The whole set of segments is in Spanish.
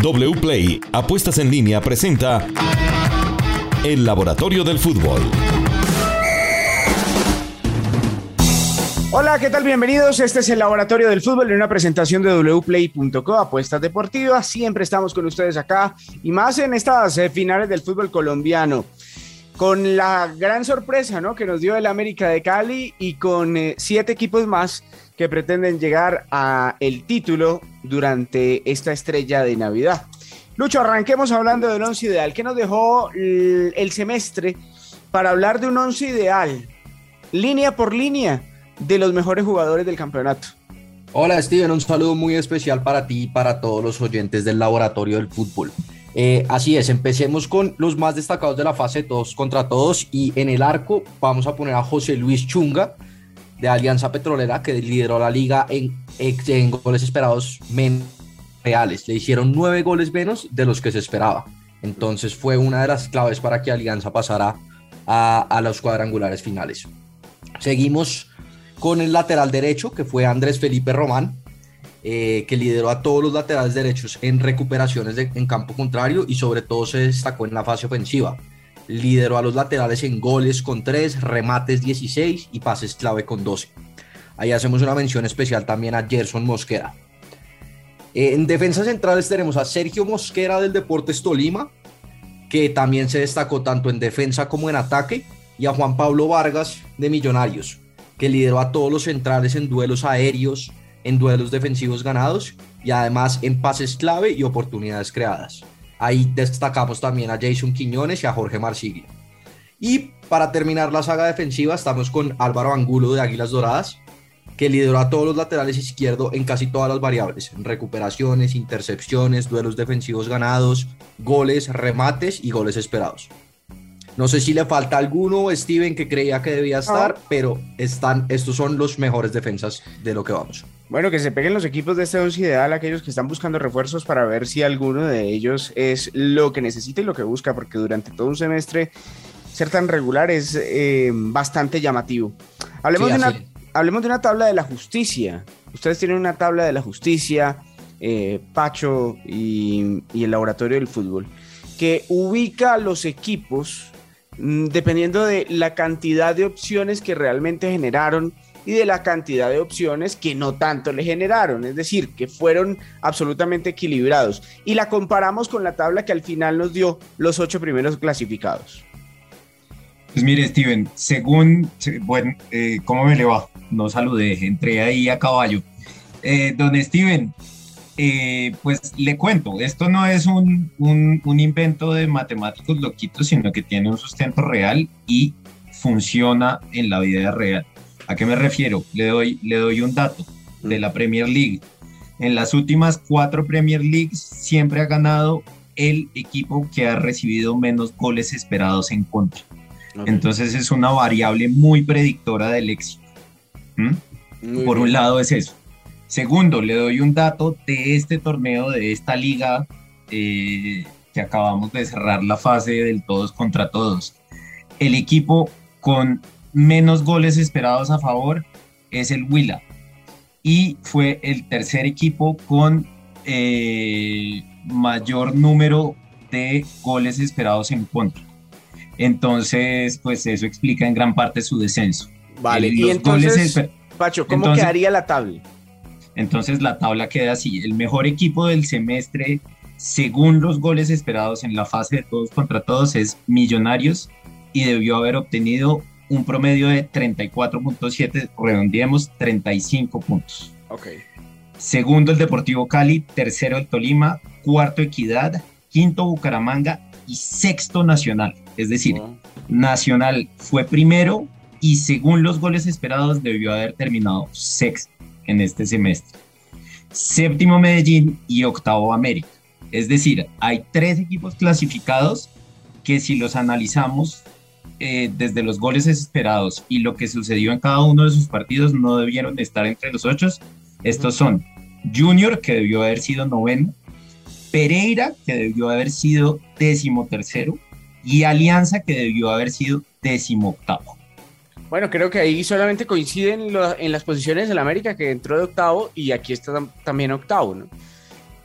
WPLAY Apuestas en línea presenta El Laboratorio del Fútbol. Hola, ¿qué tal? Bienvenidos. Este es el Laboratorio del Fútbol en una presentación de wplay.co, apuestas deportivas. Siempre estamos con ustedes acá y más en estas eh, finales del fútbol colombiano. Con la gran sorpresa ¿no? que nos dio el América de Cali y con eh, siete equipos más que pretenden llegar a el título durante esta estrella de Navidad. Lucho, arranquemos hablando del once ideal. ¿Qué nos dejó el semestre para hablar de un once ideal? Línea por línea de los mejores jugadores del campeonato. Hola Steven, un saludo muy especial para ti y para todos los oyentes del Laboratorio del Fútbol. Eh, así es, empecemos con los más destacados de la fase todos contra todos y en el arco vamos a poner a José Luis Chunga, de Alianza Petrolera que lideró la liga en, goles esperados menos reales. Le hicieron nueve goles menos de los que se esperaba. Entonces fue una de las claves para que Alianza pasara a, a los cuadrangulares finales. Seguimos con el lateral derecho, que fue Andrés Felipe Román, eh, que lideró a todos los laterales derechos en recuperaciones en campo contrario y sobre todo se destacó en la fase ofensiva lideró a los laterales en goles con 3, remates 16 y pases clave con 12. Ahí hacemos una mención especial también a Gerson Mosquera. En defensas centrales tenemos a Sergio Mosquera del Deportes Tolima, que también se destacó tanto en defensa como en ataque, y a Juan Pablo Vargas de Millonarios, que lideró a todos los centrales en duelos aéreos, en duelos defensivos ganados y además en pases clave y oportunidades creadas. Ahí destacamos también a Jason Quiñones y a Jorge Marsiglia. Y para terminar la saga defensiva estamos con Álvaro Angulo de Águilas Doradas, que lideró a todos los laterales izquierdo en casi todas las variables, recuperaciones, intercepciones, duelos defensivos ganados, goles, remates y goles esperados. No sé si le falta alguno, Steven, que creía que debía estar, pero están, estos son los mejores defensas de lo que vamos. Bueno, que se peguen los equipos de este once ideal, aquellos que están buscando refuerzos para ver si alguno de ellos es lo que necesita y lo que busca, porque durante todo un semestre ser tan regular es eh, bastante llamativo. Hablemos, de una, hablemos de una tabla de la justicia. Ustedes tienen una tabla de la justicia, eh, Pacho y, y el laboratorio del fútbol, que ubica a los equipos dependiendo de la cantidad de opciones que realmente generaron y de la cantidad de opciones que no tanto le generaron, es decir, que fueron absolutamente equilibrados. Y la comparamos con la tabla que al final nos dio los ocho primeros clasificados. Pues mire, Steven, según, bueno, eh, ¿cómo me le va? No saludé, entré ahí a caballo. Eh, don Steven, eh, pues le cuento, esto no es un, invento de matemáticos loquitos, sino que tiene un sustento real y funciona en la vida real. ¿A qué me refiero? Le doy, le doy un dato de la Premier League. En las últimas cuatro Premier Leagues siempre ha ganado el equipo que ha recibido menos goles esperados en contra. Entonces es una variable muy predictora del éxito. Por un lado es eso. Segundo, le doy un dato de este torneo, de esta liga eh, que acabamos de cerrar la fase del todos contra todos. El equipo con menos goles esperados a favor es el Huila y fue el tercer equipo con eh, mayor número de goles esperados en contra. Entonces, pues eso explica en gran parte su descenso. Vale, y entonces, Pacho, ¿cómo quedaría la tabla? Entonces la tabla queda así. El mejor equipo del semestre, según los goles esperados en la fase de todos contra todos, es Millonarios y debió haber obtenido un promedio de 34.7, redondeemos 35 puntos. Ok. Segundo el Deportivo Cali, tercero el Tolima, cuarto Equidad, quinto Bucaramanga y sexto Nacional. Es decir, Nacional fue primero y según los goles esperados debió haber terminado sexto en este semestre. Séptimo Medellín y octavo América. Es decir, hay tres equipos clasificados que si los analizamos eh, desde los goles esperados y lo que sucedió en cada uno de sus partidos no debieron estar entre los ocho. Estos son Junior, que debió haber sido noveno, Pereira, que debió haber sido décimo tercero, y Alianza, que debió haber sido décimo octavo. Bueno, creo que ahí solamente coinciden en las posiciones del América que entró de octavo y aquí está también octavo, ¿no?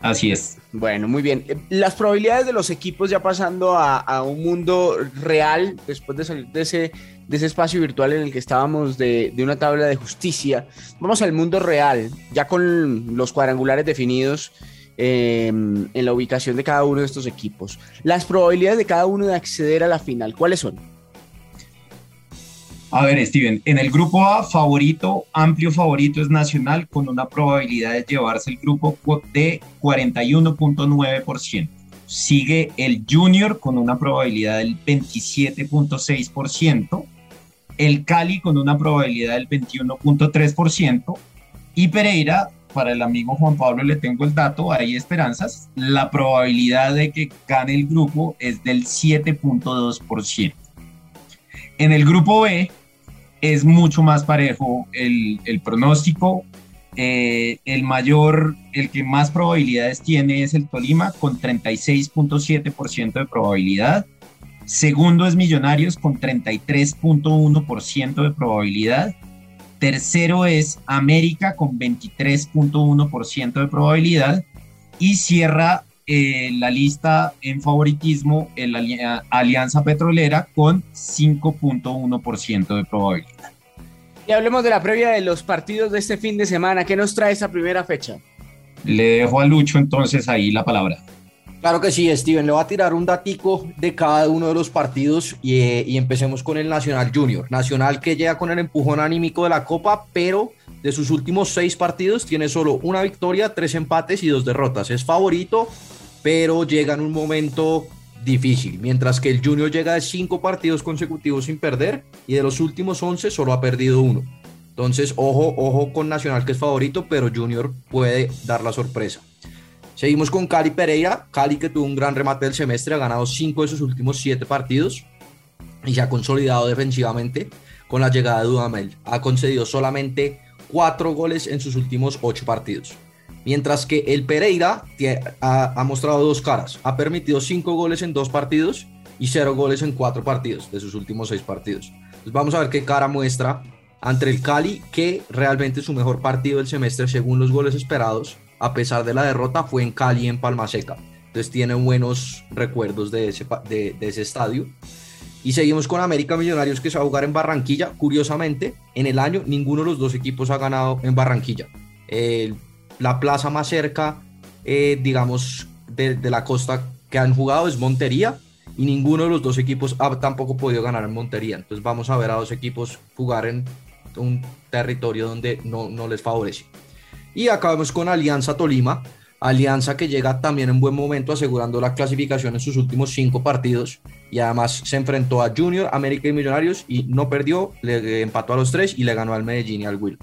Así es. Bueno, muy bien. Las probabilidades de los equipos ya pasando a, un mundo real, después de salir de ese, de ese espacio virtual en el que estábamos de, una tabla de justicia, vamos al mundo real, ya con los cuadrangulares definidos eh, en la ubicación de cada uno de estos equipos. Las probabilidades de cada uno de acceder a la final, ¿cuáles son? A ver, Steven, en el grupo A, favorito, amplio favorito es Nacional con una probabilidad de llevarse el grupo de 41.9%. Sigue el Junior con una probabilidad del 27.6%. El Cali con una probabilidad del 21.3%. Y Pereira, para el amigo Juan Pablo le tengo el dato, hay esperanzas. La probabilidad de que gane el grupo es del 7.2%. En el grupo B, es mucho más parejo el, pronóstico. Eh, el mayor, el que más probabilidades tiene es el Tolima con 36.7% de probabilidad. Segundo es Millonarios con 33.1% de probabilidad. Tercero es América con 23.1% de probabilidad. Y cierra eh, la lista en favoritismo en la Alianza Petrolera con 5.1% de probabilidad. Y hablemos de la previa de los partidos de este fin de semana. ¿Qué nos trae esa primera fecha? Le dejo a Lucho entonces ahí la palabra. Claro que sí, Steven. Le voy a tirar un datico de cada uno de los partidos y, eh, y, empecemos con el Nacional Junior. Nacional que llega con el empujón anímico de la Copa, pero de sus últimos seis partidos tiene solo una victoria, tres empates y dos derrotas. Es favorito, pero llega en un momento difícil, mientras que el Junior llega de cinco partidos consecutivos sin perder y de los últimos 11 solo ha perdido uno. Entonces, ojo, ojo con Nacional que es favorito, pero Junior puede dar la sorpresa. Seguimos con Cali Pereira, Cali que tuvo un gran remate del semestre, ha ganado cinco de sus últimos siete partidos y se ha consolidado defensivamente con la llegada de Dudamel. Ha concedido solamente cuatro goles en sus últimos ocho partidos. Mientras que el Pereira ha, mostrado dos caras. Ha permitido cinco goles en dos partidos y cero goles en cuatro partidos de sus últimos seis partidos. Vamos a ver qué cara muestra ante el Cali, que realmente su mejor partido del semestre según los goles esperados, a pesar de la derrota, fue en Cali en Palma Seca. Entonces tiene buenos recuerdos de ese, de, ese estadio. Y seguimos con América Millonarios que se va a jugar en Barranquilla. Curiosamente, en el año ninguno de los dos equipos ha ganado en Barranquilla. El la plaza más cerca, eh, digamos, de, la costa que han jugado es Montería y ninguno de los dos equipos ha tampoco podido ganar en Montería. Entonces vamos a ver a dos equipos jugar en un territorio donde no, no les favorece. Y acabamos con Alianza Tolima, Alianza que llega también en buen momento asegurando la clasificación en sus últimos cinco partidos y además se enfrentó a Junior, América y Millonarios y no perdió, le empató a los tres y le ganó al Medellín y al Will.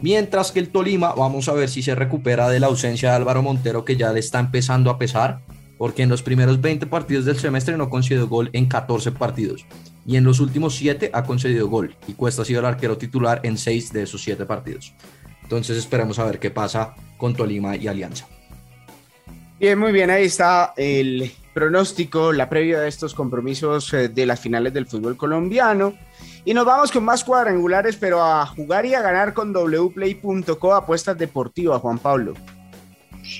Mientras que el Tolima, vamos a ver si se recupera de la ausencia de Álvaro Montero, que ya le está empezando a pesar, porque en los primeros 20 partidos del semestre no concedió gol en 14 partidos. Y en los últimos 7 ha concedido gol. Y Cuesta ha sido el arquero titular en 6 de esos 7 partidos. Entonces esperemos a ver qué pasa con Tolima y Alianza. Bien, muy bien, ahí está el pronóstico, la previa de estos compromisos eh, de las finales del fútbol colombiano. Y nos vamos con más cuadrangulares, pero a jugar y a ganar con wplay.co apuestas deportivas, Juan Pablo.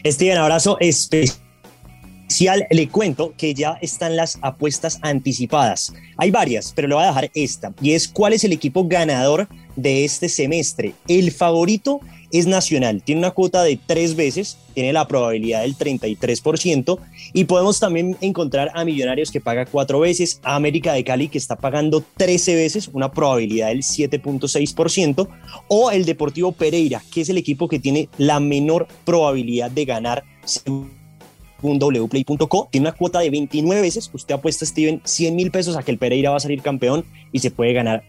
Steven, abrazo especial. Le cuento que ya están las apuestas anticipadas. Hay varias, pero le voy a dejar esta. Y es cuál es el equipo ganador de este semestre. El favorito es nacional, tiene una cuota de tres veces, tiene la probabilidad del 33% y podemos también encontrar a Millonarios que paga cuatro veces, a América de Cali que está pagando 13 veces, una probabilidad del 7.6% o el Deportivo Pereira, que es el equipo que tiene la menor probabilidad de ganar wplay.co, tiene una cuota de 29 veces, usted apuesta Steven 100 mil pesos a que el Pereira va a salir campeón y se puede ganar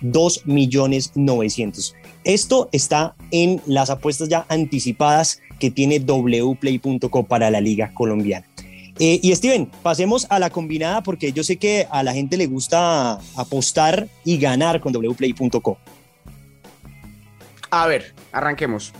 2 millones 900. Esto está en las apuestas ya anticipadas que tiene wplay.co para la Liga Colombiana. Eh, y Steven, pasemos a la combinada porque yo sé que a la gente le gusta apostar y ganar con wplay.co. A ver, arranquemos.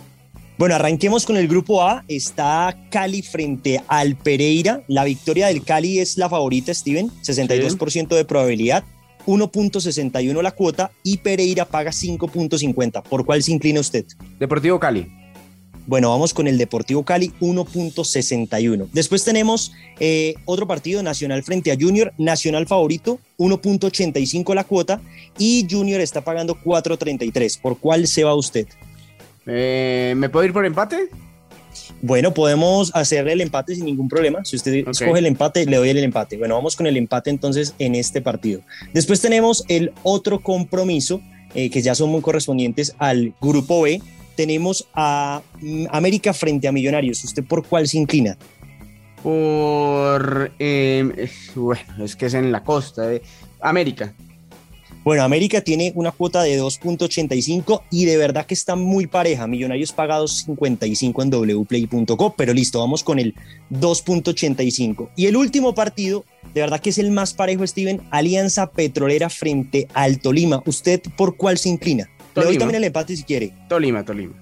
Bueno, arranquemos con el grupo A. Está Cali frente al Pereira. La victoria del Cali es la favorita, Steven. 62% de probabilidad. 1.61 la cuota y Pereira paga 5.50. ¿Por cuál se inclina usted? Deportivo Cali. Bueno, vamos con el Deportivo Cali 1.61. Después tenemos eh, otro partido nacional frente a Junior, nacional favorito 1.85 la cuota y Junior está pagando 4.33. ¿Por cuál se va usted? Eh, ¿Me puedo ir por empate? Bueno, podemos hacerle el empate sin ningún problema. Si usted escoge el empate, le doy el empate. Bueno, vamos con el empate entonces en este partido. Después tenemos el otro compromiso, eh, que ya son muy correspondientes al grupo B. Tenemos a mm, América frente a Millonarios. ¿Usted por cuál se inclina? Por. Em, bueno, es que es en la costa de América. Bueno, América tiene una cuota de 2.85 y de verdad que está muy pareja. Millonarios pagados 55 en wplay.co, pero listo, vamos con el 2.85. Y el último partido, de verdad que es el más parejo, Steven, Alianza Petrolera frente al Tolima. ¿Usted por cuál se inclina? Le doy también el empate si quiere. Tolima, Tolima.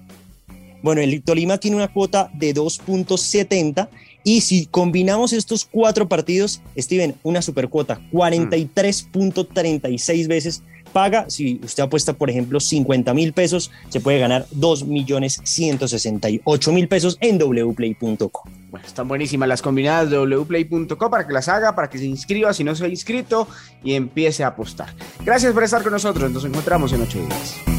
Bueno, el Tolima tiene una cuota de 2.70 y si combinamos estos cuatro partidos, Steven, una supercuota, 43.36 veces paga. Si usted apuesta, por ejemplo, 50 mil pesos, se puede ganar 2 millones 168 mil pesos en wplay.co. Bueno, están buenísimas las combinadas de wplay.co para que las haga, para que se inscriba si no se ha inscrito y empiece a apostar. Gracias por estar con nosotros. Nos encontramos en 8 días.